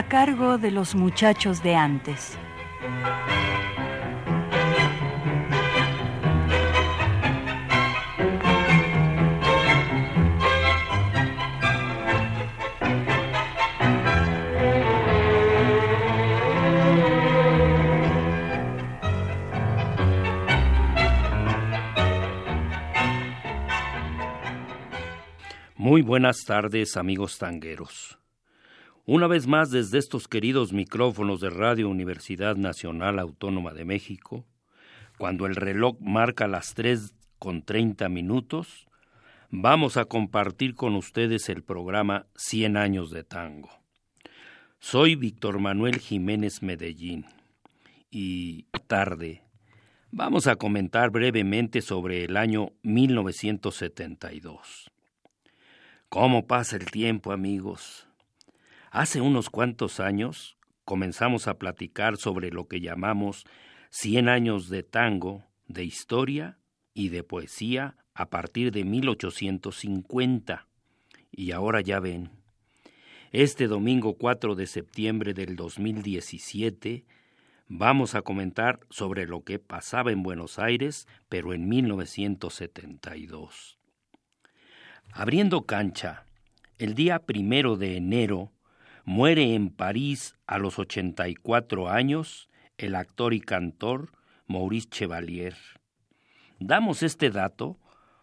A cargo de los muchachos de antes. Muy buenas tardes amigos tangueros. Una vez más desde estos queridos micrófonos de Radio Universidad Nacional Autónoma de México, cuando el reloj marca las tres con treinta minutos, vamos a compartir con ustedes el programa Cien años de tango. Soy Víctor Manuel Jiménez Medellín y tarde vamos a comentar brevemente sobre el año 1972. ¿Cómo pasa el tiempo, amigos? Hace unos cuantos años comenzamos a platicar sobre lo que llamamos Cien años de tango, de historia y de poesía a partir de 1850. Y ahora ya ven, este domingo 4 de septiembre del 2017 vamos a comentar sobre lo que pasaba en Buenos Aires, pero en 1972. Abriendo cancha, el día primero de enero Muere en París a los 84 años el actor y cantor Maurice Chevalier. Damos este dato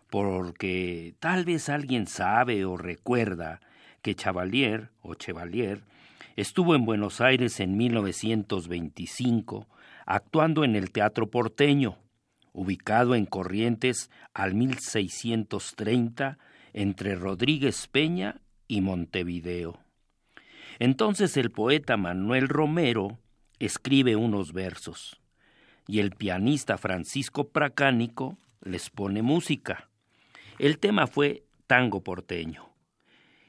porque tal vez alguien sabe o recuerda que Chevalier o Chevalier estuvo en Buenos Aires en 1925 actuando en el Teatro Porteño, ubicado en Corrientes al 1630 entre Rodríguez Peña y Montevideo. Entonces el poeta Manuel Romero escribe unos versos y el pianista Francisco Pracánico les pone música. El tema fue Tango porteño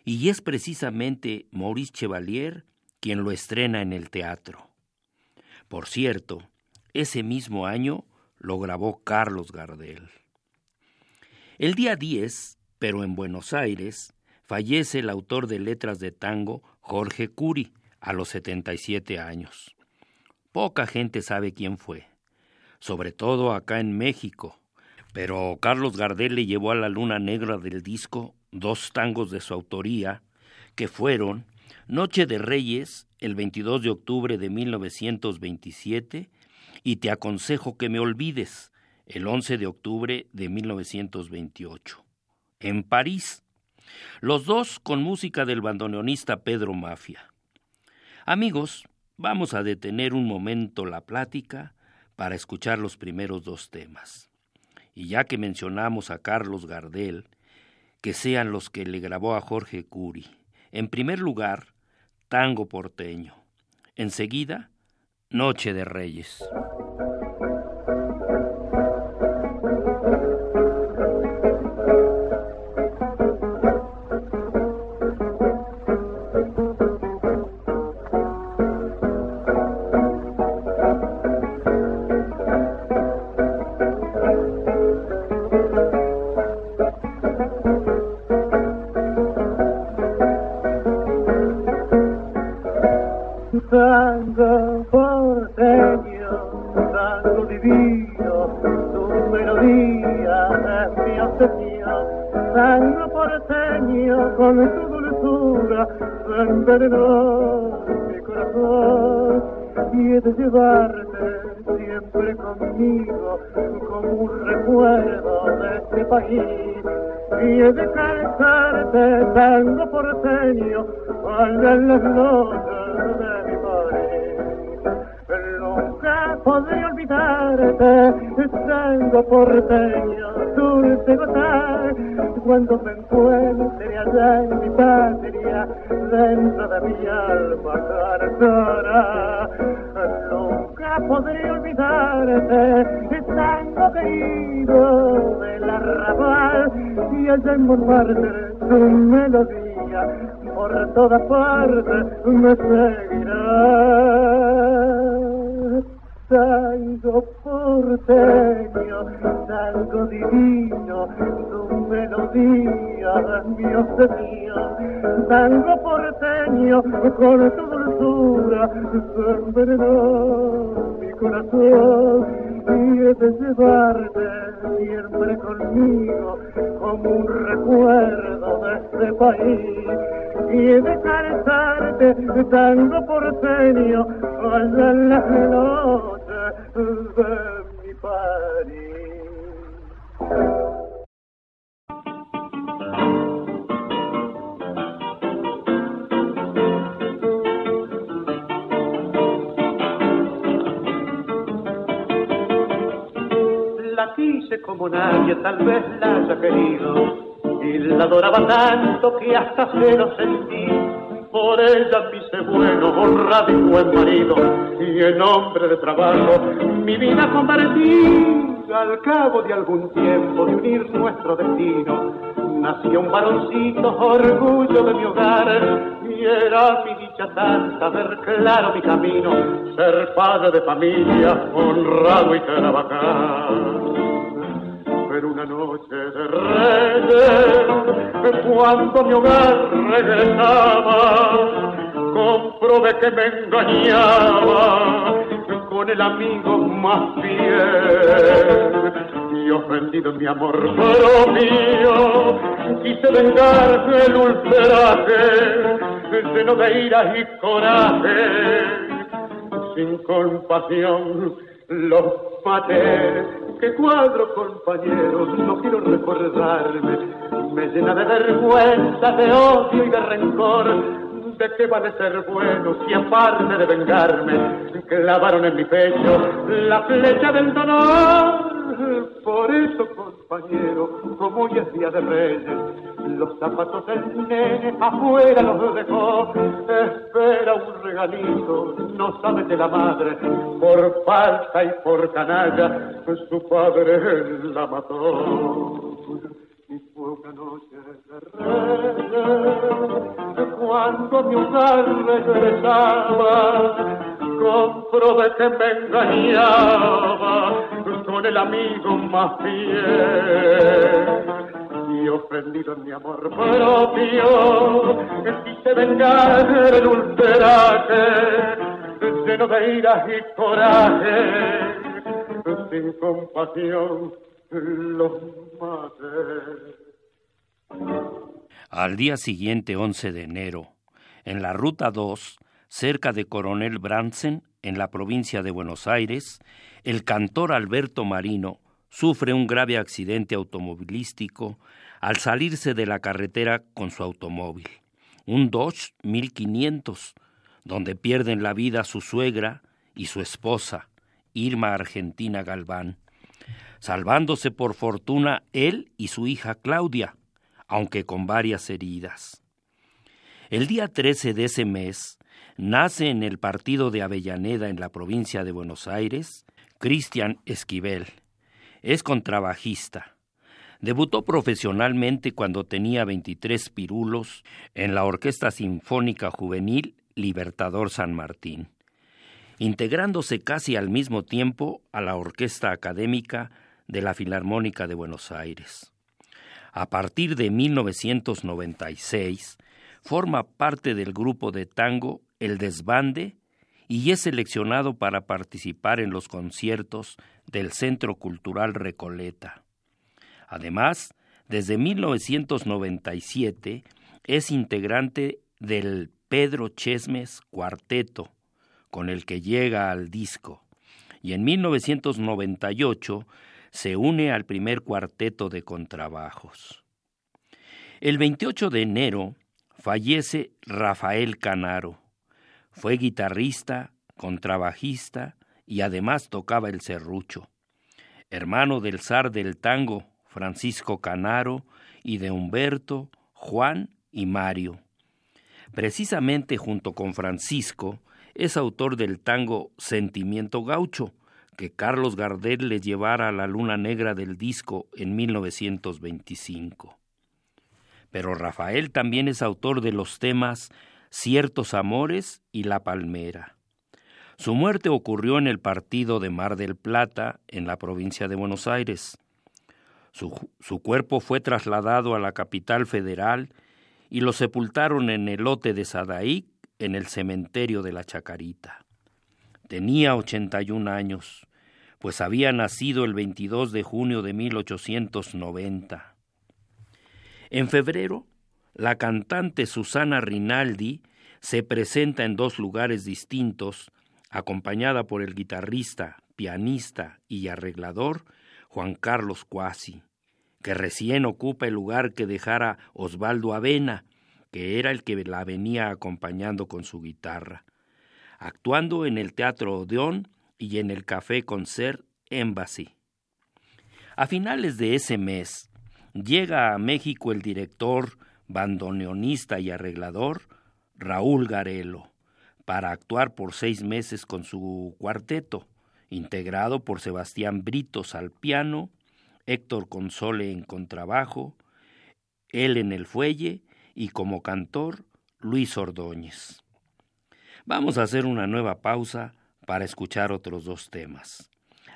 y es precisamente Maurice Chevalier quien lo estrena en el teatro. Por cierto, ese mismo año lo grabó Carlos Gardel. El día 10, pero en Buenos Aires, fallece el autor de letras de tango Jorge Curi, a los 77 años. Poca gente sabe quién fue, sobre todo acá en México, pero Carlos Gardel le llevó a la luna negra del disco dos tangos de su autoría, que fueron Noche de Reyes, el 22 de octubre de 1927, y Te aconsejo que me olvides, el 11 de octubre de 1928. En París, los dos con música del bandoneonista Pedro Mafia. Amigos, vamos a detener un momento la plática para escuchar los primeros dos temas. Y ya que mencionamos a Carlos Gardel, que sean los que le grabó a Jorge Curi. En primer lugar, Tango porteño. Enseguida, Noche de Reyes. Como un recuerdo de este país. Y he de cantarte tango porteño al las noches de mi país. Nunca podré olvidarte tango porteño dulce gozar. Cuando me encuentre allá en mi patria dentro de mi alma cantará jamás podré olvidarte, tango querido del arrabal, y allá en Montmartre tu melodía. Por todas partes me seguirá. Tango porteño, tango divino, tu melodía, Dios mío, tango porteño, con tu dulzura, envenenó mi corazón y he de llevarte siempre conmigo como un recuerdo de este país y he de cantarte tango porteño allá en las noches de mi París. Quise como nadie tal vez la haya querido y la adoraba tanto que hasta se lo sentí. Por ella me bueno, honrado y buen marido, y en nombre de trabajo mi vida convertí. Al cabo de algún tiempo de unir nuestro destino, nació un varoncito, orgullo de mi hogar, y era mi dicha tanta ver claro mi camino, ser padre de familia, honrado y trabajar una noche de reyes, cuando mi hogar regresaba, comprobé que me engañaba con el amigo más fiel. Y ofendido en mi amor propio, quise vengar el ultraje, lleno de ira y coraje, sin compasión los maté que cuadro compañeros, no quiero recordarme, me llena de vergüenza, de odio y de rencor. ¿De qué vale ser bueno si aparte de vengarme clavaron en mi pecho la flecha del dolor? Por eso, compañero, como hoy es día de reyes, los zapatos del nene afuera los dejó. Espera un regalito, no sabe de la madre, por falta y por canalla, su padre la mató. Y fue una noche de reyes, cuando mi hogar regresaba, comprobé que me engañaba con el amigo más fiel. Y ofendido en mi amor propio, quise vengar el ultraje, lleno de ira y coraje, sin compasión los maté. Al día siguiente, 11 de enero, en la ruta 2, cerca de Coronel Bransen, en la provincia de Buenos Aires, el cantor Alberto Marino sufre un grave accidente automovilístico al salirse de la carretera con su automóvil, un Dodge 1500, donde pierden la vida su suegra y su esposa, Irma Argentina Galván, salvándose por fortuna él y su hija Claudia, aunque con varias heridas. El día 13 de ese mes, nace en el partido de Avellaneda en la provincia de Buenos Aires Cristian Esquivel. Es contrabajista. Debutó profesionalmente cuando tenía 23 pirulos en la Orquesta Sinfónica Juvenil Libertador San Martín, integrándose casi al mismo tiempo a la Orquesta Académica de la Filarmónica de Buenos Aires. A partir de 1996, forma parte del grupo de tango El Desbande y es seleccionado para participar en los conciertos del Centro Cultural Recoleta. Además, desde 1997 es integrante del Pedro Chesmes Cuarteto, con el que llega al disco, y en 1998 se une al primer cuarteto de contrabajos. El 28 de enero fallece Rafael Canaro, fue guitarrista, contrabajista y además tocaba el serrucho. Hermano del zar del tango, Francisco Canaro, y de Humberto, Juan y Mario. Precisamente junto con Francisco es autor del tango Sentimiento Gaucho, que Carlos Gardel le llevara a la luna negra del disco en 1925. Pero Rafael también es autor de los temas Ciertos Amores y La Palmera. Su muerte ocurrió en el partido de Mar del Plata, en la provincia de Buenos Aires. Su, su, cuerpo fue trasladado a la capital federal y lo sepultaron en el lote de Sadaic, en el cementerio de la Chacarita. Tenía 81 años pues había nacido el 22 de junio de 1890. En febrero, la cantante Susana Rinaldi se presenta en dos lugares distintos, acompañada por el guitarrista, pianista y arreglador Juan Carlos Cuasi, que recién ocupa el lugar que dejara Osvaldo Avena, que era el que la venía acompañando con su guitarra, actuando en el Teatro Odeón y en el Café Concert Embassy. A finales de ese mes, llega a México el director, bandoneonista y arreglador Raúl Garelo, para actuar por seis meses con su cuarteto, integrado por Sebastián Britos al piano, Héctor Console en contrabajo, él en el fuelle y como cantor Luis Ordóñez. Vamos a hacer una nueva pausa para escuchar otros dos temas.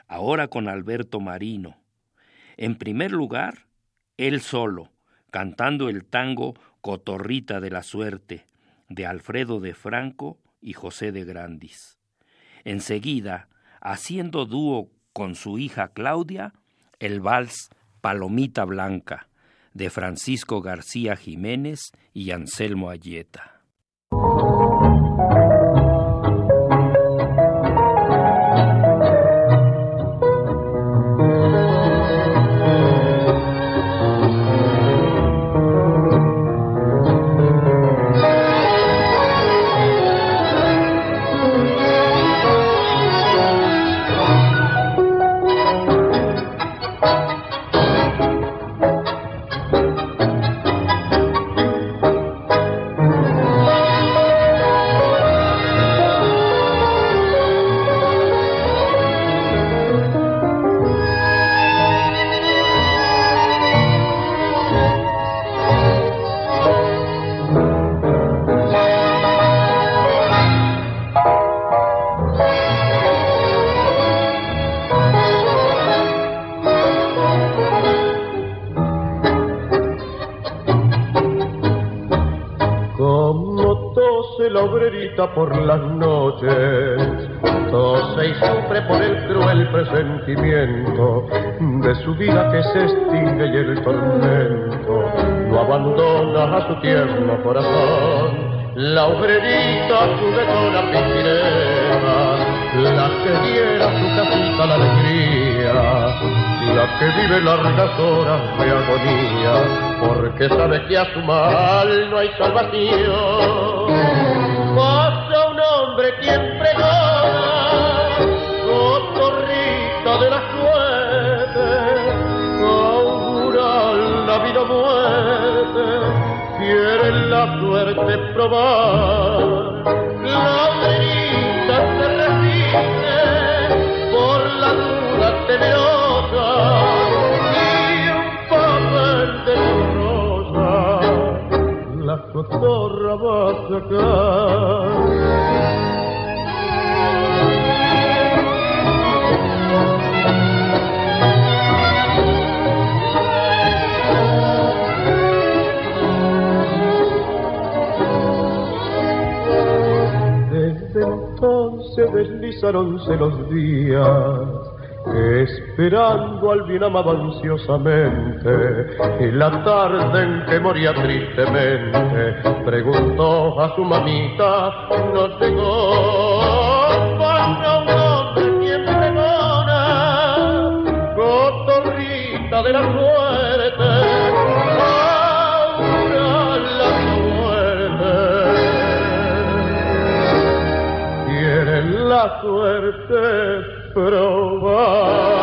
Ahora con Alberto Marino. En primer lugar, él solo, cantando el tango Cotorrita de la Suerte, de Alfredo de Franco y José de Grandis. Enseguida, haciendo dúo con su hija Claudia, el vals Palomita Blanca, de Francisco García Jiménez y Anselmo Ayeta. Por las noches, tose y sufre por el cruel presentimiento de su vida que se extingue y el tormento. No abandona a su tierno corazón. La obrerita la piscinera, la que diera su casita la alegría, la que vive largas horas de agonía, porque sabe que a su mal no hay salvación la suerte probar. La verita se resiste por la duda temerosa cotorra va a sacar. Entonces deslizaronse los días esperando al bien amado ansiosamente. Y la tarde en que moría tristemente, preguntó a su mamita, no llegó para un hombre quien pregona, cotorrita de la suerte probar.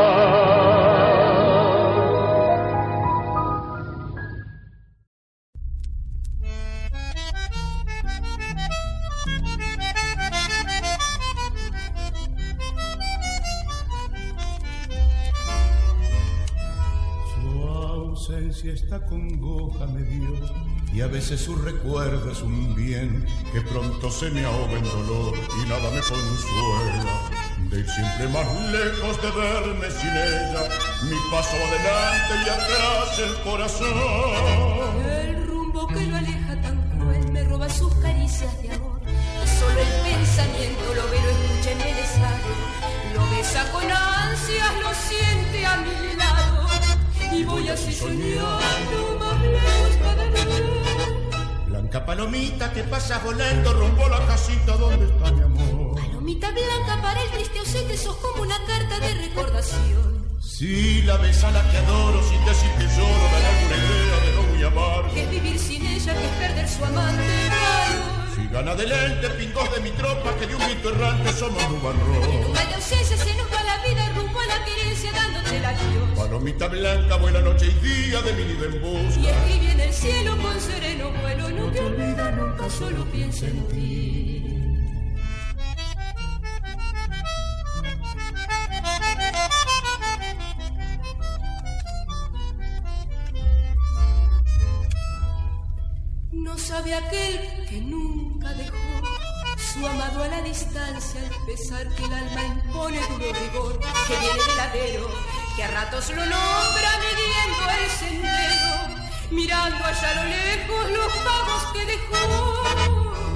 Su ausencia esta congoja me dio y a veces su recuerdo es un bien que pronto se me ahoga en dolor y nada me consuela. De ir siempre más lejos de verme sin ella mi paso adelante y atrás el corazón. El rumbo que lo aleja tan cruel me roba sus caricias de amor. Solo el pensamiento lo ve lo escucha en el lo besa con ansias lo siente a mi lado. Y voy así soñando Blanca palomita que pasa volando rumbo a la casita donde está mi amor. Palomita blanca para el triste ausente sos como una carta de recordación. Si la ves a la que adoro sin decir que lloro, dar alguna idea de no muy amar. Que es vivir sin ella, que es perder su amante. Si gana de lente, pingos de mi tropa, que de un grito errante somos un barro. En de ausencia se nos va la vida rumbo a la querencia dándote la adiós. Palomita blanca, buena noche y día de mi nido en busca. Y escribe en el cielo con sereno vuelo, no te olvida nunca, solo piensa en ti. No sabe aquel su amado a la distancia al pesar que el alma impone duro rigor que viene del ladero que a ratos lo nombra midiendo el sendero mirando allá a lo lejos los pagos que dejó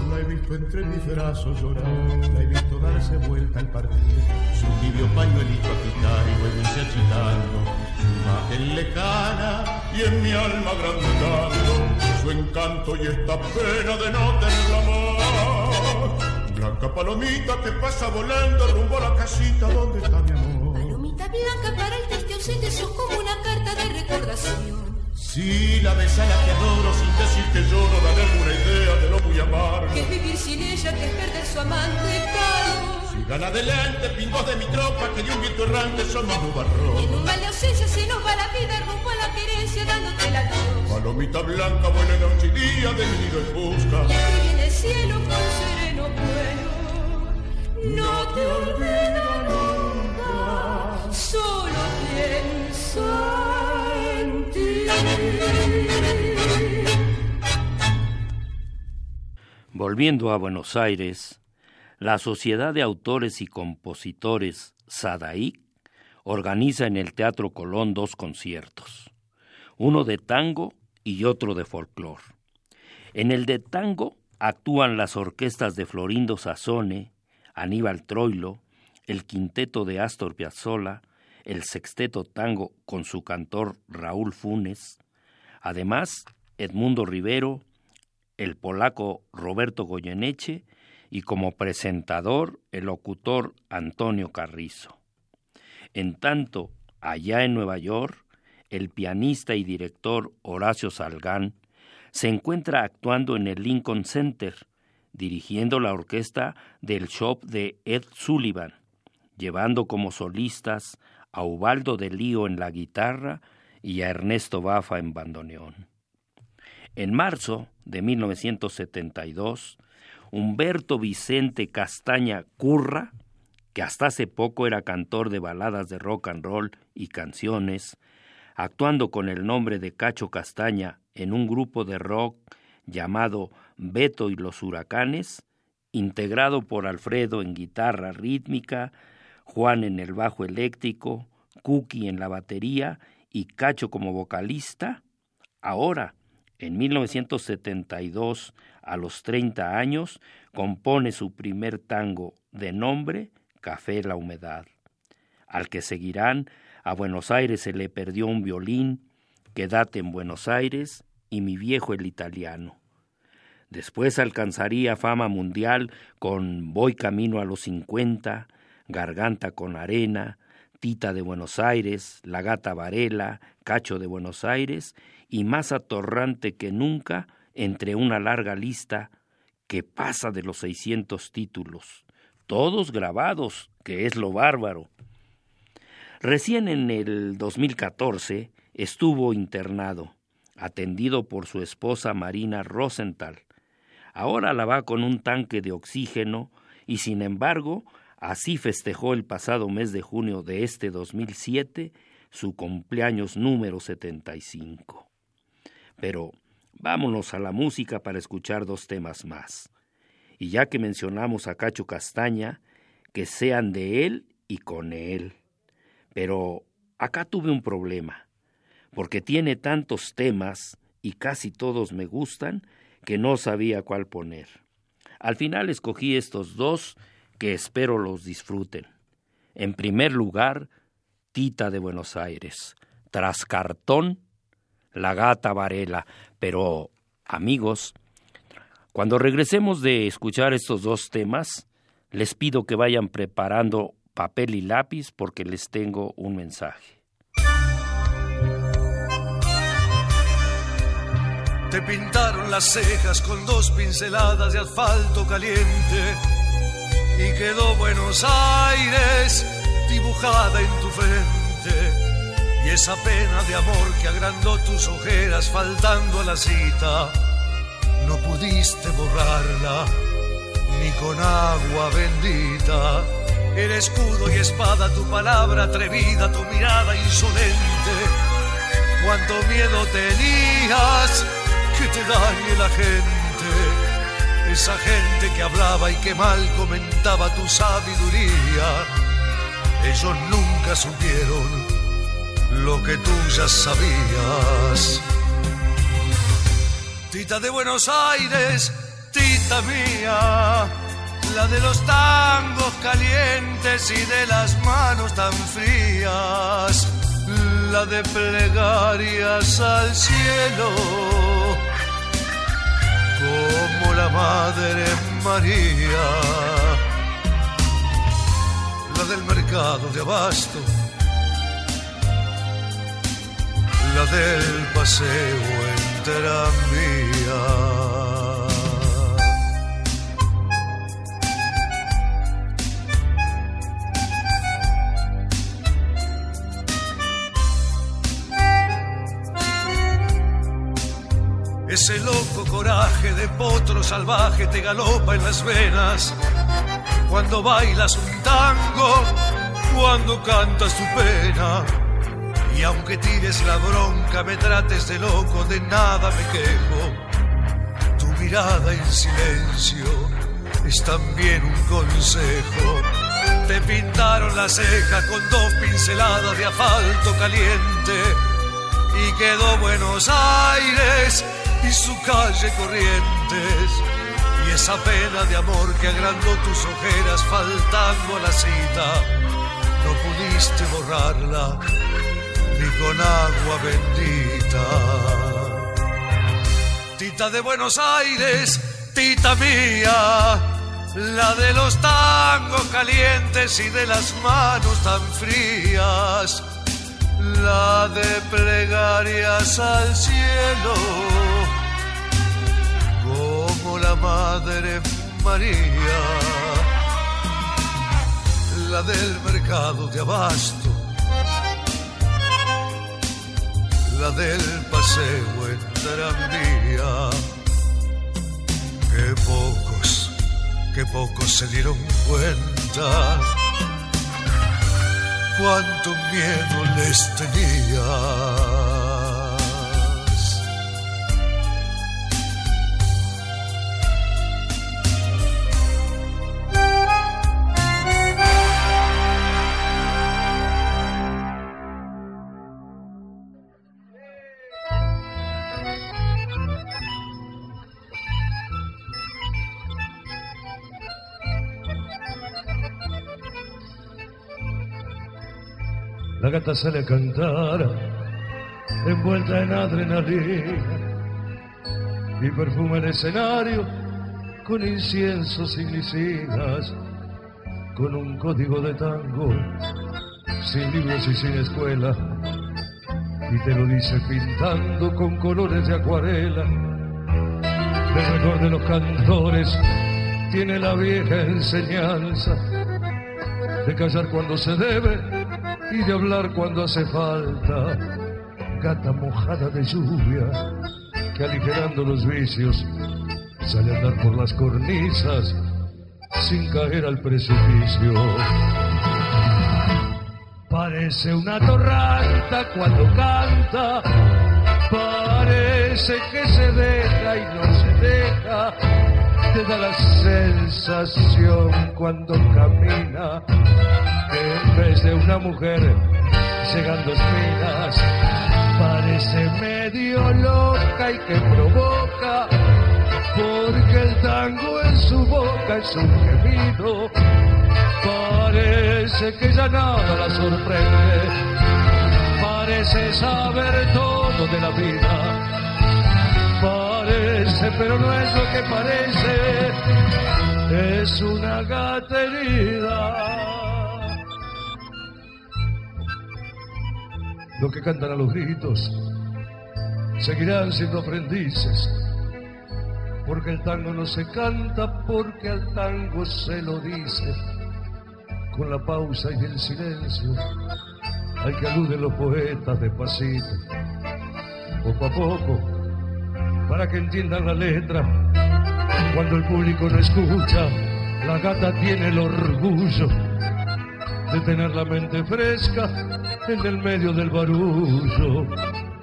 la he visto entre mis brazos llorar la he visto darse vuelta al partir su tibio pañuelito a quitar y luego irse achitando su imagen lejana y en mi alma agrandando su encanto y esta pena de no tenerla más. Blanca palomita que pasa volando rumbo a la casita donde está mi amor. Palomita blanca para el triste ausente sos como una carta de recordación. Si la ves a la que adoro sin decir que lloro, dale alguna idea de lo muy amar. Que es vivir sin ella, que es perder su amante caro. Si gana adelante, pingos de mi tropa, que de un viento errante somos nubarrón. Y en un mal de ausencia se nos va la vida rumbo a la querencia dándote la adiós. Palomita blanca, buena noche y día de mi nido en busca. Y aquí viene el cielo con sereno vuelo. No te solo. Volviendo a Buenos Aires, la Sociedad de Autores y Compositores SADAIC organiza en el Teatro Colón dos conciertos, uno de tango y otro de folclor. En el de tango actúan las orquestas de Florindo Sassone, Aníbal Troilo, el quinteto de Astor Piazzolla, el sexteto tango con su cantor Raúl Funes, además Edmundo Rivero, el polaco Roberto Goyeneche y como presentador el locutor Antonio Carrizo. En tanto, allá en Nueva York, el pianista y director Horacio Salgán se encuentra actuando en el Lincoln Center, dirigiendo la orquesta del shop de Ed Sullivan, llevando como solistas a Ubaldo de Lío en la guitarra y a Ernesto Bafa en bandoneón. En marzo de 1972, Humberto Vicente Castaña Curra, que hasta hace poco era cantor de baladas de rock and roll y canciones, actuando con el nombre de Cacho Castaña en un grupo de rock llamado Beto y los Huracanes, integrado por Alfredo en guitarra rítmica, Juan en el bajo eléctrico, Cookie en la batería y Cacho como vocalista, ahora, en 1972, a los 30 años, compone su primer tango de nombre Café la Humedad, al que seguirán A Buenos Aires se le perdió un violín, Quédate en Buenos Aires y Mi viejo el italiano. Después alcanzaría fama mundial con Voy camino a los 50, Garganta con arena, Tita de Buenos Aires, La Gata Varela, Cacho de Buenos Aires y más atorrante que nunca entre una larga lista que pasa de los 600 títulos, todos grabados, que es lo bárbaro. Recién en el 2014 estuvo internado, atendido por su esposa Marina Rosenthal. Ahora la va con un tanque de oxígeno y sin embargo así festejó el pasado mes de junio de este 2007 su cumpleaños número 75. Pero vámonos a la música para escuchar dos temas más. Y ya que mencionamos a Cacho Castaña, que sean de él y con él. Pero acá tuve un problema, porque tiene tantos temas y casi todos me gustan que no sabía cuál poner. Al final escogí estos dos que espero los disfruten. En primer lugar, Tita de Buenos Aires, tras cartón, la gata Varela, pero amigos, cuando regresemos de escuchar estos dos temas, les pido que vayan preparando papel y lápiz porque les tengo un mensaje. Te pintaron las cejas con dos pinceladas de asfalto caliente y quedó Buenos Aires dibujada en tu frente. Y esa pena de amor que agrandó tus ojeras faltando a la cita, no pudiste borrarla ni con agua bendita. Era escudo y espada tu palabra atrevida, tu mirada insolente. Cuánto miedo tenías que te dañe la gente. Esa gente que hablaba y que mal comentaba tu sabiduría. Ellos nunca supieron lo que tú ya sabías. Tita de Buenos Aires, tita mía, la de los tangos calientes y de las manos tan frías, la de plegarias al cielo, como la Madre María, la del mercado de abasto, la del paseo en tranvía. Ese loco coraje de potro salvaje te galopa en las venas cuando bailas un tango, cuando cantas tu pena. Y aunque tires la bronca, me trates de loco, de nada me quejo. Tu mirada en silencio es también un consejo. Te pintaron la ceja con dos pinceladas de asfalto caliente y quedó Buenos Aires y su calle Corrientes y esa pena de amor que agrandó tus ojeras faltando a la cita, no pudiste borrarla ni con agua bendita. Tita de Buenos Aires, tita mía, la de los tangos calientes y de las manos tan frías, la de plegarias al cielo Madre María, la del mercado de abasto, la del paseo en tranvía. Que pocos, que pocos se dieron cuenta cuánto miedo les tenía. La gata sale a cantar, envuelta en adrenalina, y perfuma el escenario con inciensos y glicinas, con un código de tango, sin libros y sin escuela, y te lo dice pintando con colores de acuarela. El mejor de los cantores tiene la vieja enseñanza de callar cuando se debe y de hablar cuando hace falta. Gata mojada de lluvia que aligerando los vicios sale a andar por las cornisas sin caer al precipicio. Parece una torranta cuando canta, parece que se deja y no se deja, te da la sensación cuando camina, en vez de una mujer llegando espinas, parece medio loca y que provoca, porque el tango en su boca es un gemido Parece que ya nada la sorprende, parece saber todo de la vida. Parece, pero no es lo que parece, es una gata herida. Los que cantan a los gritos seguirán siendo aprendices, porque el tango no se canta, porque al tango se lo dice con la pausa y el silencio al que aluden los poetas despacito, poco a poco, para que entiendan la letra. Cuando el público no escucha, la gata tiene el orgullo de tener la mente fresca en el medio del barullo.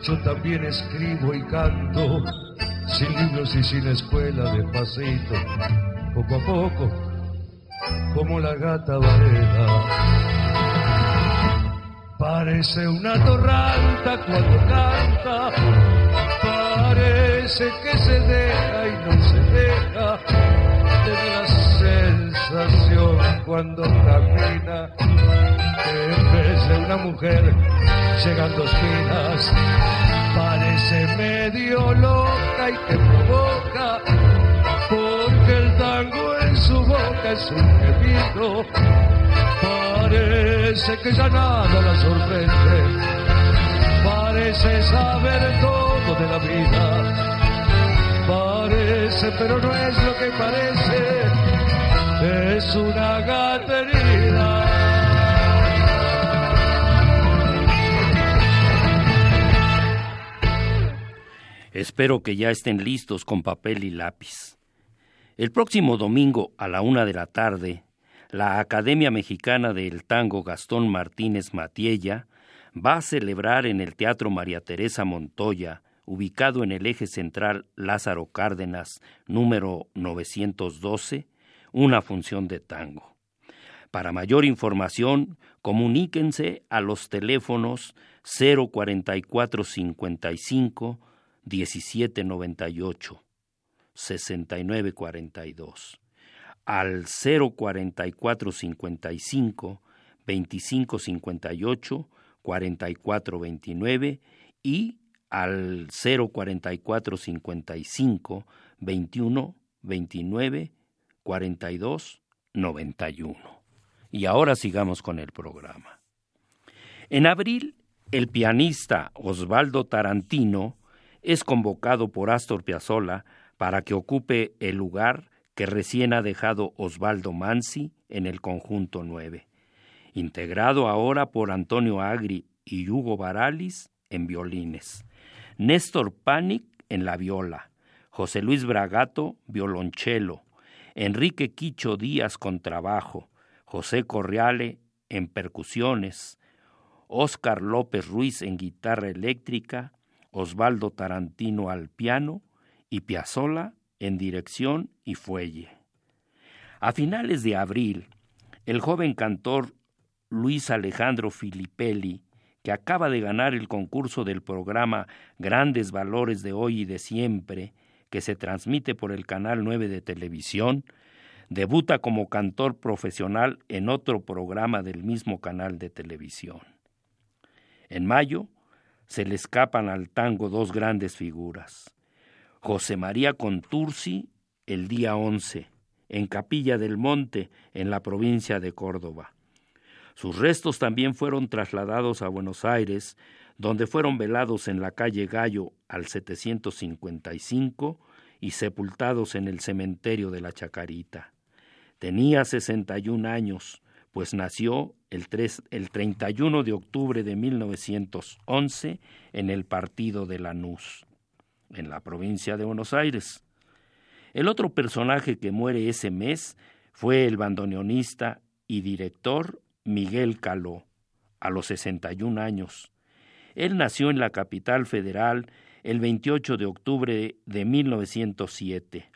Yo también escribo y canto, sin libros y sin escuela, despacito, poco a poco como la gata varela. Parece una torranta cuando canta, parece que se deja y no se deja, tiene la sensación cuando camina, de una mujer llegando esquinas, parece medio loca y que provoca, porque el tango su boca es un gemido. Parece que ya nada la sorprende. Parece saber todo de la vida. Parece, pero no es lo que parece. Es una gatería. Espero que ya estén listos con papel y lápiz. El próximo domingo a la una de la tarde, la Academia Mexicana del Tango Gastón Martínez Matiella va a celebrar en el Teatro María Teresa Montoya, ubicado en el eje central Lázaro Cárdenas, número 912, una función de tango. Para mayor información, comuníquense a los teléfonos 04455 1798 6942 al 04455 2558 4429 y al 04455 21 29 42 91. Y ahora sigamos con el programa. En abril, el pianista Osvaldo Tarantino es convocado por Astor Piazzolla para que ocupe el lugar que recién ha dejado Osvaldo Mansi en el conjunto 9, integrado ahora por Antonio Agri y Hugo Baralis en violines, Néstor Panic en la viola, José Luis Bragato violonchelo, Enrique Quicho Díaz con trabajo, José Corriale en percusiones, Óscar López Ruiz en guitarra eléctrica, Osvaldo Tarantino al piano y Piazzolla en dirección y fuelle. A finales de abril, el joven cantor Luis Alejandro Filippelli, que acaba de ganar el concurso del programa Grandes Valores de Hoy y de Siempre, que se transmite por el Canal 9 de televisión, debuta como cantor profesional en otro programa del mismo canal de televisión. En mayo se le escapan al tango dos grandes figuras, José María Contursi el día 11, en Capilla del Monte, en la provincia de Córdoba. Sus restos también fueron trasladados a Buenos Aires, donde fueron velados en la calle Gallo al 755 y sepultados en el cementerio de la Chacarita. Tenía 61 años, pues nació el, el 31 de octubre de 1911 en el partido de Lanús en la provincia de Buenos Aires. El otro personaje que muere ese mes fue el bandoneonista y director Miguel Caló, a los 61 años. Él nació en la capital federal el 28 de octubre de 1907.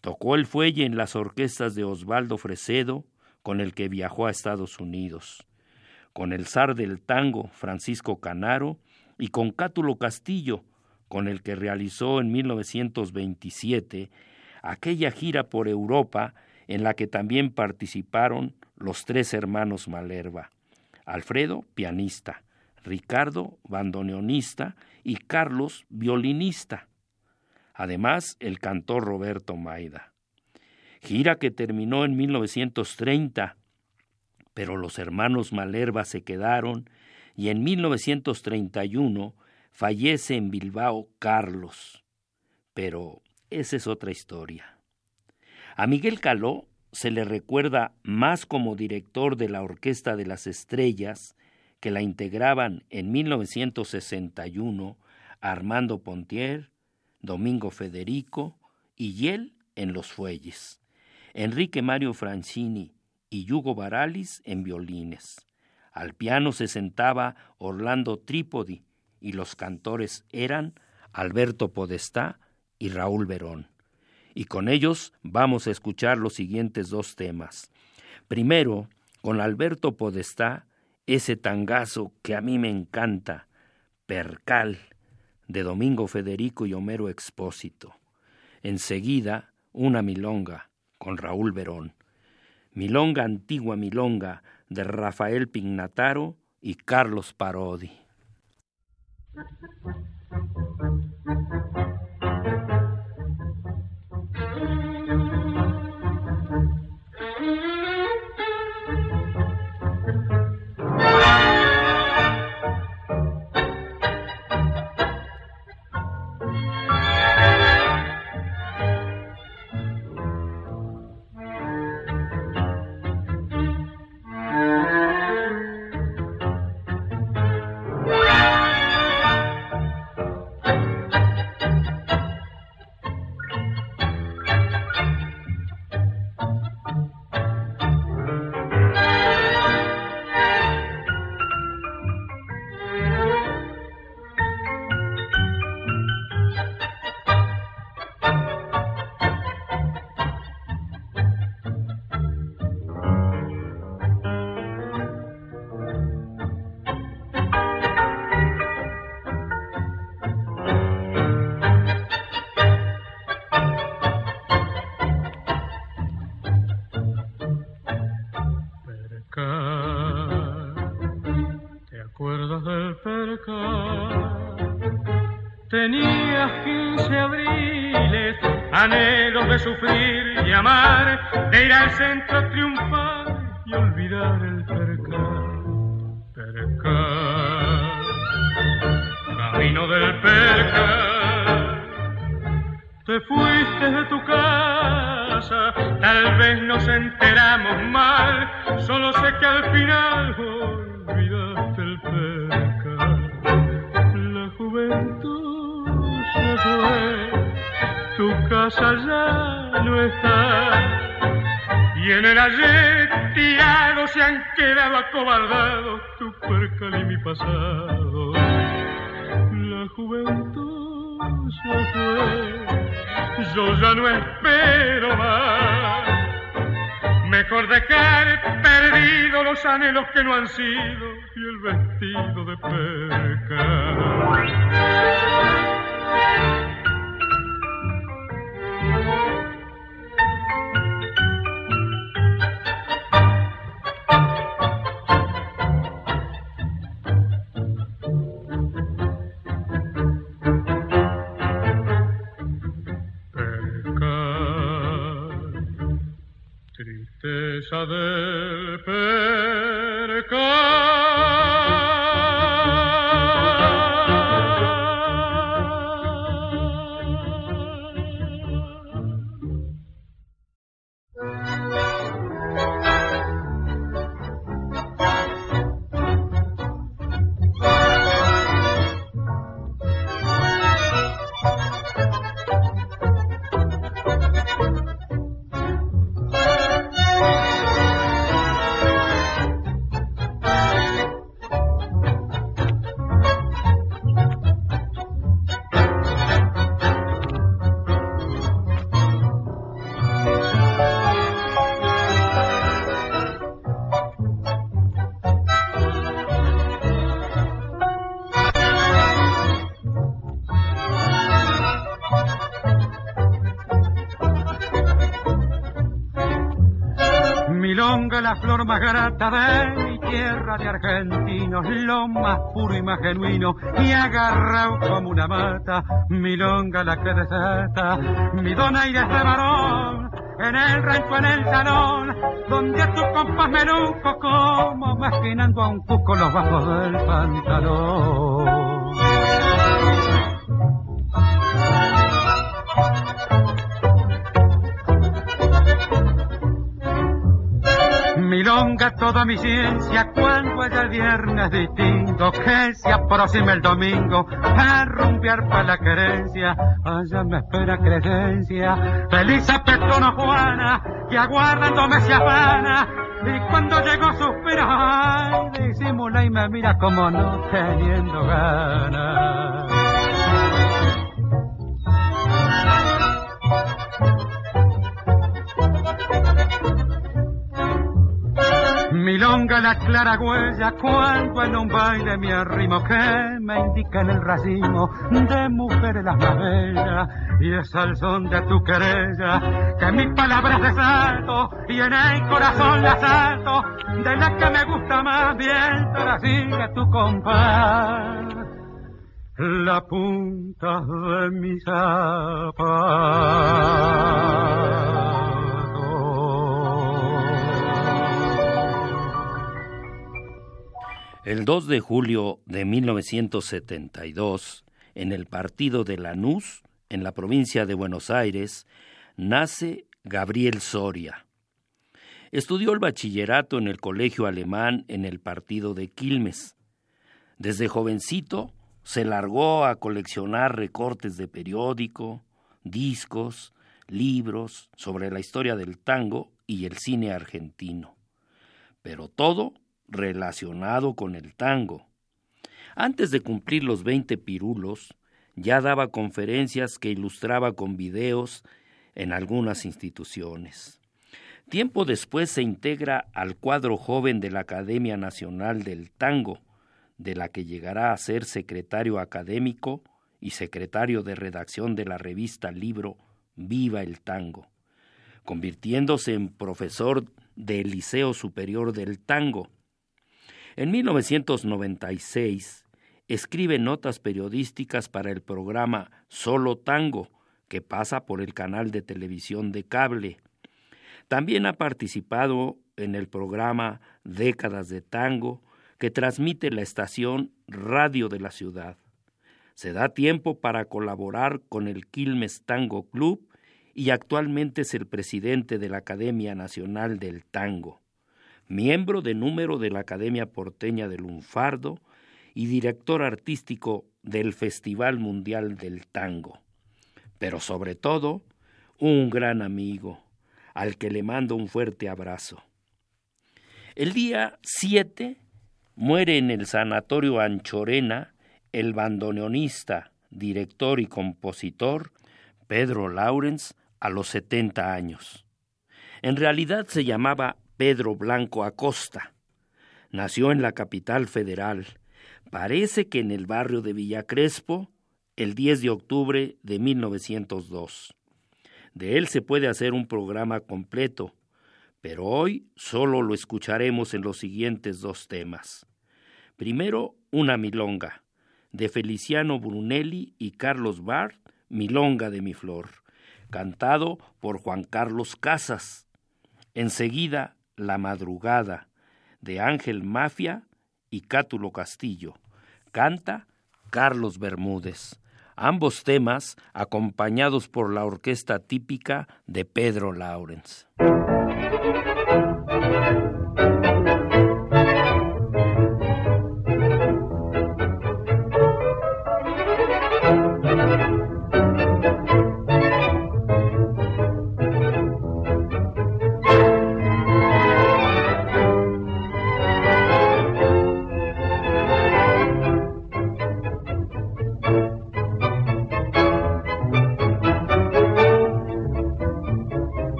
Tocó el fuelle en las orquestas de Osvaldo Fresedo, con el que viajó a Estados Unidos, con el zar del tango Francisco Canaro y con Cátulo Castillo, con el que realizó en 1927 aquella gira por Europa en la que también participaron los tres hermanos Malerva, Alfredo, pianista, Ricardo, bandoneonista y Carlos, violinista. Además, el cantor Roberto Maida. Gira que terminó en 1930, pero los hermanos Malerva se quedaron y en 1931 fallece en Bilbao Carlos. Pero esa es otra historia. A Miguel Caló se le recuerda más como director de la Orquesta de las Estrellas, que la integraban en 1961 Armando Pontier, Domingo Federico y él en los fuelles, Enrique Mario Francini y Hugo Baralis en violines. Al piano se sentaba Orlando Trípodi y los cantores eran Alberto Podestá y Raúl Verón. Y con ellos vamos a escuchar los siguientes dos temas. Primero, con Alberto Podestá, ese tangazo que a mí me encanta, Percal, de Domingo Federico y Homero Expósito. Enseguida, una milonga con Raúl Verón. Milonga antigua milonga de Rafael Pignataro y Carlos Parodi. Centro quedado acobardados tu percal y mi pasado. La juventud se fue, yo ya no espero más. Mejor dejar perdido los anhelos que no han sido y el vestido de percal. Del de mi tierra de argentinos, lo más puro y más genuino, y agarrado como una mata, milonga la que desata, mi donaire de varón, en el rancho, en el salón, donde a tus compas menuco como maquinando a un cuco los bajos del pantalón. Milonga toda mi ciencia cuando es el viernes distinto que se aproxima el domingo a rumbear para la querencia. Allá me espera creencia. Feliz apetono Juana que aguardándome se afana. Y cuando llegó suspira, ay, disimula y me mira como no teniendo ganas. Milonga la clara huella cuando en un baile me arrimo que me indica en el racimo de mujeres las más bellas y es al son de tu querella que mis palabras desalto y en el corazón la salto de la que me gusta más bien pero sigue tu compás. La punta de mi El 2 de julio de 1972, en el partido de Lanús, en la provincia de Buenos Aires, nace Gabriel Soria. Estudió el bachillerato en el colegio alemán en el partido de Quilmes. Desde jovencito se largó a coleccionar recortes de periódico, discos, libros sobre la historia del tango y el cine argentino. Pero todo relacionado con el tango. Antes de cumplir los veinte pirulos, ya daba conferencias que ilustraba con videos en algunas instituciones. Tiempo después se integra al cuadro joven de la Academia Nacional del Tango, de la que llegará a ser secretario académico y secretario de redacción de la revista libro Viva el Tango, convirtiéndose en profesor del Liceo Superior del Tango, en 1996 escribe notas periodísticas para el programa Solo Tango, que pasa por el canal de televisión de cable. También ha participado en el programa Décadas de Tango, que transmite la estación Radio de la Ciudad. Se da tiempo para colaborar con el Quilmes Tango Club y actualmente es el presidente de la Academia Nacional del Tango miembro de número de la Academia Porteña del Lunfardo y director artístico del Festival Mundial del Tango. Pero sobre todo, un gran amigo, al que le mando un fuerte abrazo. El día 7 muere en el Sanatorio Anchorena el bandoneonista, director y compositor Pedro Laurens a los 70 años. En realidad se llamaba Pedro Blanco Acosta. Nació en la capital federal, parece que en el barrio de Villa Crespo, el 10 de octubre de 1902. De él se puede hacer un programa completo, pero hoy solo lo escucharemos en los siguientes dos temas. Primero, una milonga, de Feliciano Brunelli y Carlos Bart, Milonga de mi flor, cantado por Juan Carlos Casas. Enseguida, la madrugada, de Ángel Mafia y Cátulo Castillo. Canta Carlos Bermúdez. Ambos temas acompañados por la orquesta típica de Pedro Laurens.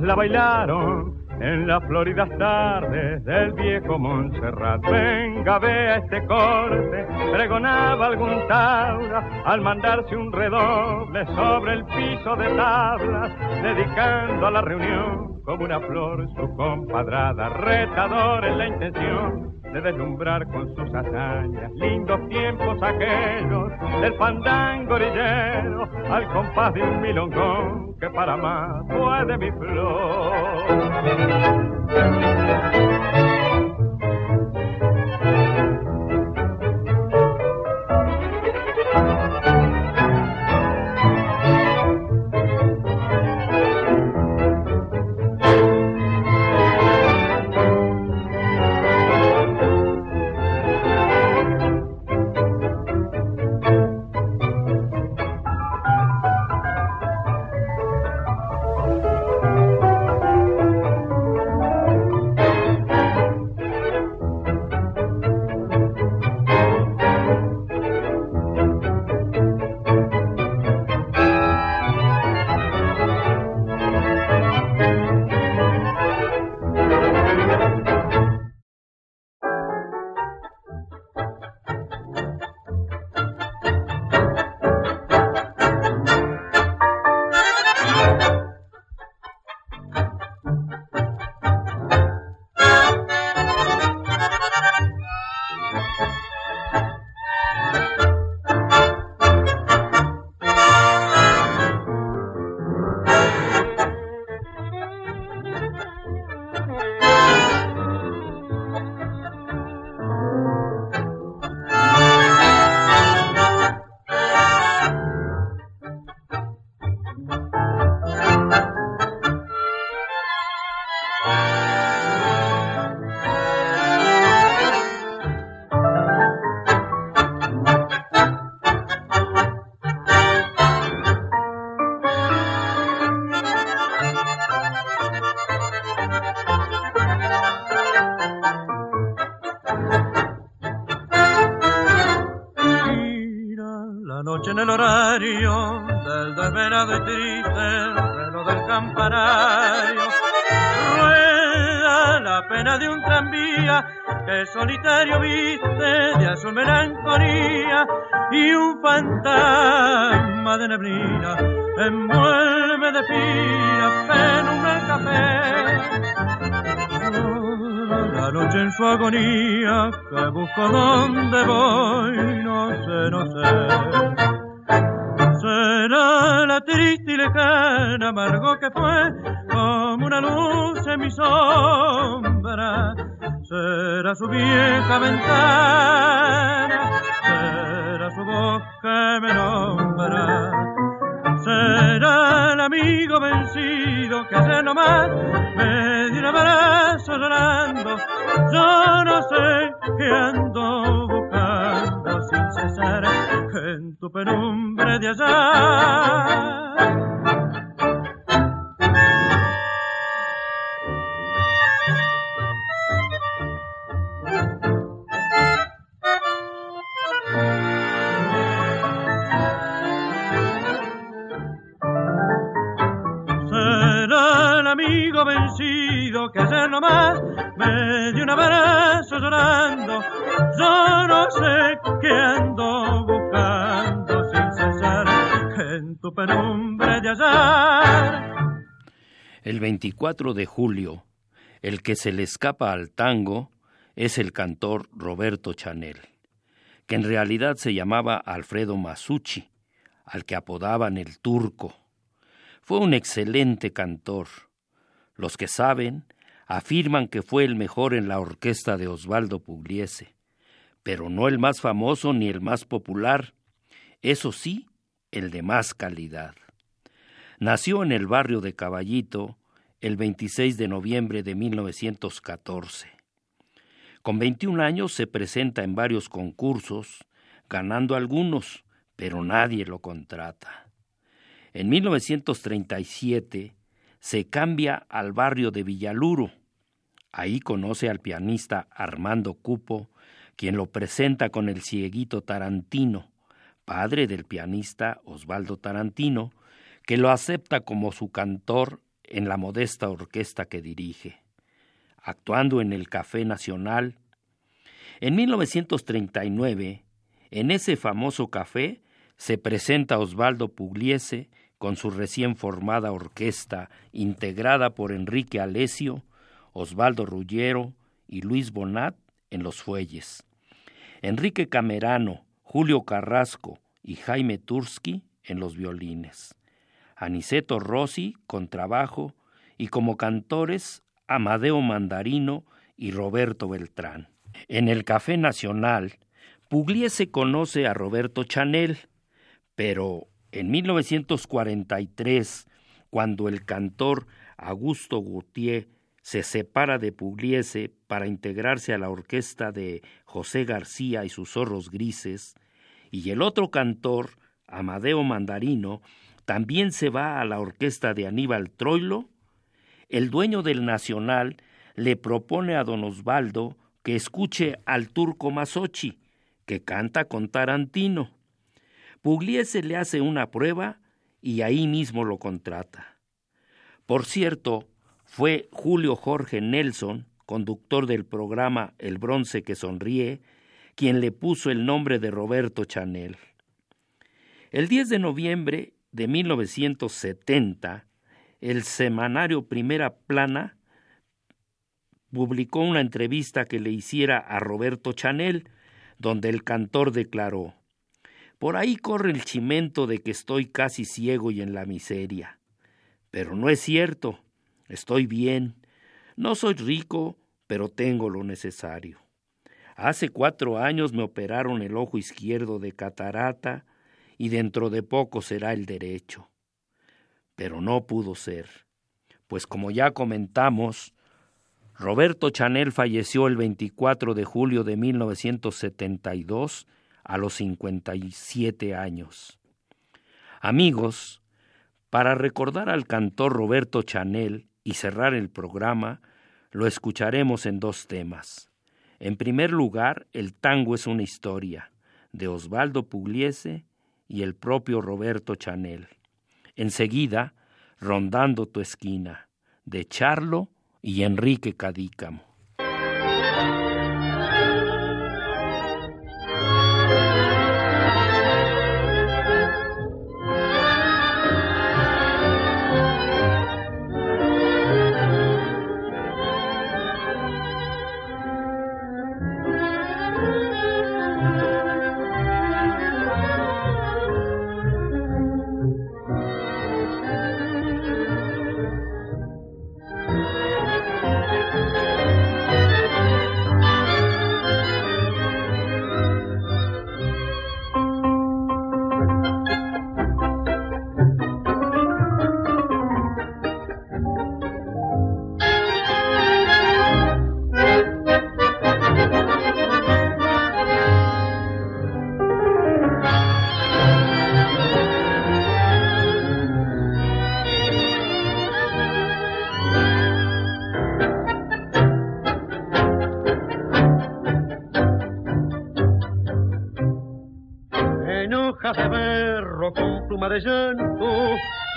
La bailaron en las floridas tardes del viejo Montserrat. Venga, vea este corte, pregonaba algún taura al mandarse un redoble sobre el piso de tablas, dedicando a la reunión como una flor su compadrada, retador en la intención de deslumbrar con sus hazañas lindos tiempos aquellos del fandango orillero al compás de un milongón que para más fue de mi flor. Agonía que busco donde voy, no sé, no sé. Será la triste y lejana amargo que fue como una luz en mi sombra será su vieja ventana, vencido que ayer nomás me dio un abrazo llorando. Yo no sé qué ando buscando sin cesar en tu penumbre de hallar. El 24 de julio, el que se le escapa al tango es el cantor Roberto Chanel, que en realidad se llamaba Alfredo Masucci, al que apodaban el turco. Fue un excelente cantor los que saben afirman que fue el mejor en la orquesta de Osvaldo Pugliese, pero no el más famoso ni el más popular, eso sí, el de más calidad. Nació en el barrio de Caballito el 26 de noviembre de 1914. Con 21 años se presenta en varios concursos, ganando algunos, pero nadie lo contrata. En 1937 se cambia al barrio de Villaluro. Ahí conoce al pianista Armando Cupo, quien lo presenta con el cieguito Tarantino, padre del pianista Osvaldo Tarantino, que lo acepta como su cantor en la modesta orquesta que dirige, actuando en el Café Nacional. En 1939, en ese famoso café, se presenta Osvaldo Pugliese con su recién formada orquesta integrada por Enrique Alesio, Osvaldo Rullero y Luis Bonat en los fuelles. Enrique Camerano, Julio Carrasco y Jaime Tursky en los violines. Aniceto Rossi con trabajo y como cantores Amadeo Mandarino y Roberto Beltrán. En el Café Nacional, Pugliese conoce a Roberto Chanel, pero en 1943, cuando el cantor Augusto Gautier se separa de Pugliese para integrarse a la orquesta de José García y sus zorros grises, y el otro cantor, Amadeo Mandarino, también se va a la orquesta de Aníbal Troilo, el dueño del Nacional le propone a don Osvaldo que escuche al turco Masochi, que canta con Tarantino. Pugliese le hace una prueba y ahí mismo lo contrata. Por cierto, fue Julio Jorge Nelson, conductor del programa El Bronce que Sonríe, quien le puso el nombre de Roberto Chanel. El 10 de noviembre de 1970, el semanario Primera Plana publicó una entrevista que le hiciera a Roberto Chanel, donde el cantor declaró Por ahí corre el chimento de que estoy casi ciego y en la miseria. Pero no es cierto. Estoy bien. No soy rico, pero tengo lo necesario. Hace cuatro años me operaron el ojo izquierdo de catarata y dentro de poco será el derecho. Pero no pudo ser, pues como ya comentamos, Roberto Chanel falleció el 24 de julio de 1972 a los 57 años. Amigos, para recordar al cantor Roberto Chanel, y cerrar el programa, lo escucharemos en dos temas. En primer lugar, El tango es una historia, de Osvaldo Pugliese y el propio Roberto Chanel. Enseguida, Rondando tu esquina, de Charlo y Enrique Cadícamo.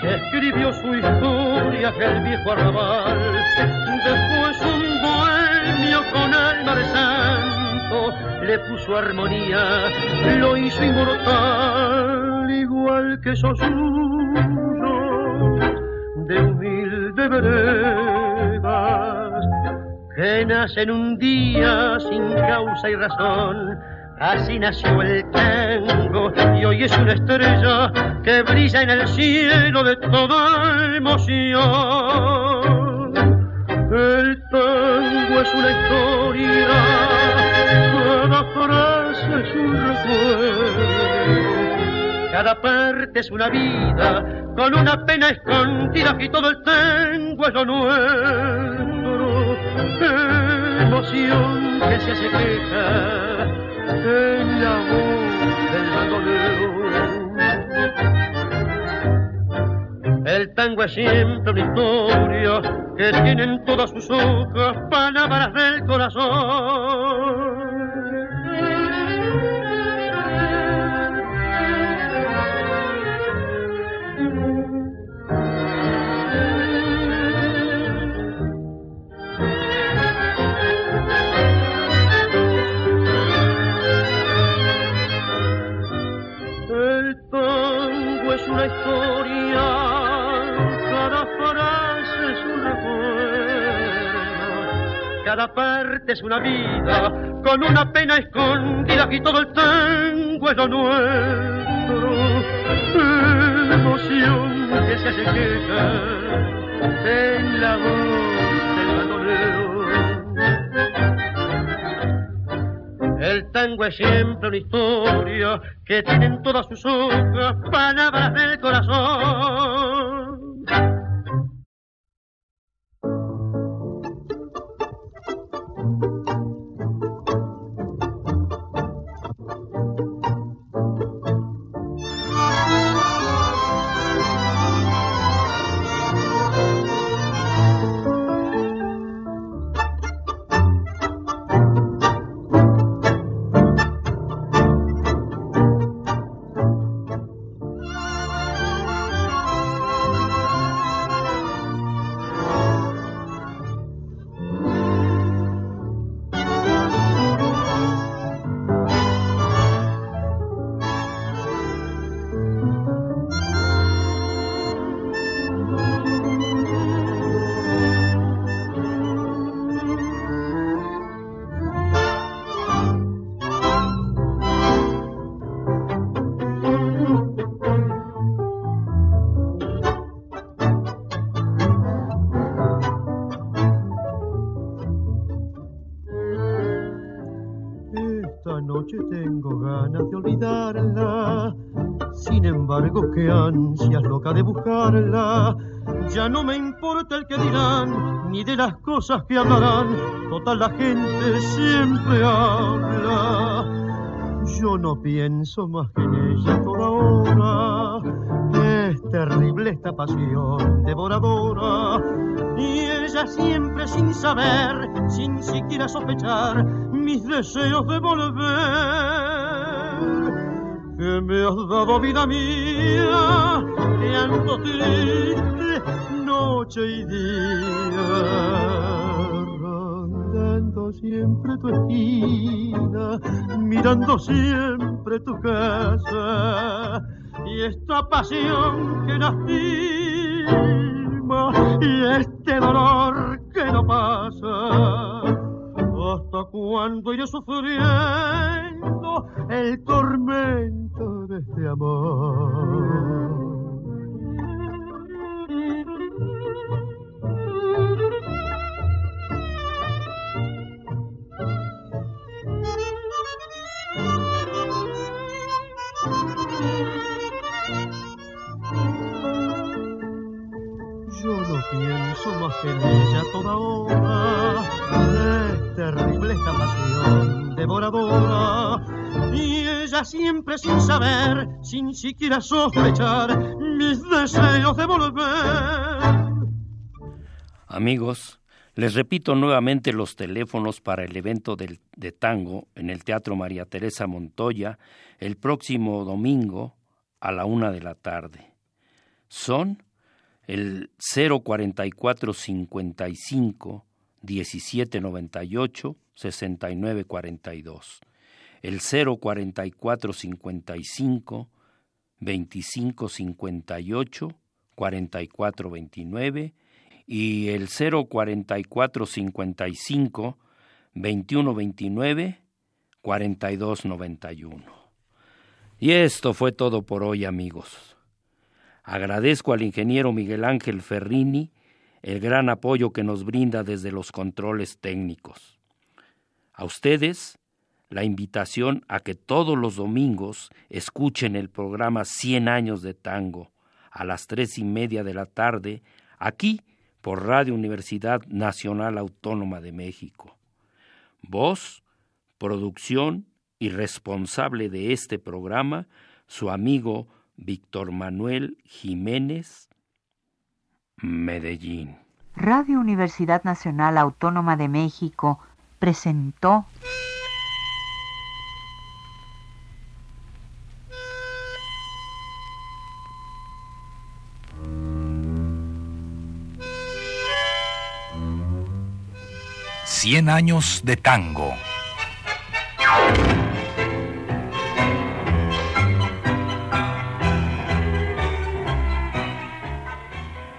Escribió su historia el viejo arrabal. Después un bohemio con alma de santo le puso armonía, lo hizo inmortal, igual que sos de humilde veredas que nacen un día sin causa y razón Así nació el tango y hoy es una estrella que brilla en el cielo de toda emoción. El tango es una historia, cada frase es un recuerdo, cada parte es una vida con una pena escondida y todo el tango es lo nuestro. Emoción que se hace en la voz del bandolero. El tango es siempre una historia que tienen todas sus hojas palabras del corazón. Cada parte es una vida, con una pena escondida y todo el tango es lo nuestro. Emoción que se hace en la voz del bandolero. El tango es siempre una historia que tiene en todas sus hojas palabras del corazón. Ya no me importa el que dirán, ni de las cosas que hablarán. Total la gente siempre habla. Yo no pienso más que en ella toda hora. Es terrible esta pasión devoradora. Y ella siempre sin saber, sin siquiera sospechar, mis deseos de volver que me has dado vida mía, llanto triste, noche y día, rondando siempre tu esquina, mirando siempre tu casa, y esta pasión que lastima, y este dolor que no pasa ¿Hasta cuándo iré sufriendo el tormento de este amor? Que en ella toda hora terrible esta pasión devoradora. Y ella siempre sin saber, sin siquiera sospechar, mis deseos de volver. Amigos, les repito nuevamente los teléfonos para el evento del, de tango en el Teatro María Teresa Montoya el próximo domingo a la una de la tarde. Son el 04455 1798 6942, el 04455 2558 4429 y el 04455 2129 4291. Y esto fue todo por hoy, amigos. Agradezco al ingeniero Miguel Ángel Ferrini el gran apoyo que nos brinda desde los controles técnicos. A ustedes, la invitación a que todos los domingos escuchen el programa Cien años de tango a las tres y media de la tarde, aquí por Radio Universidad Nacional Autónoma de México. Voz, producción y responsable de este programa, su amigo Víctor Manuel Jiménez Medellín. Radio Universidad Nacional Autónoma de México presentó Cien años de tango.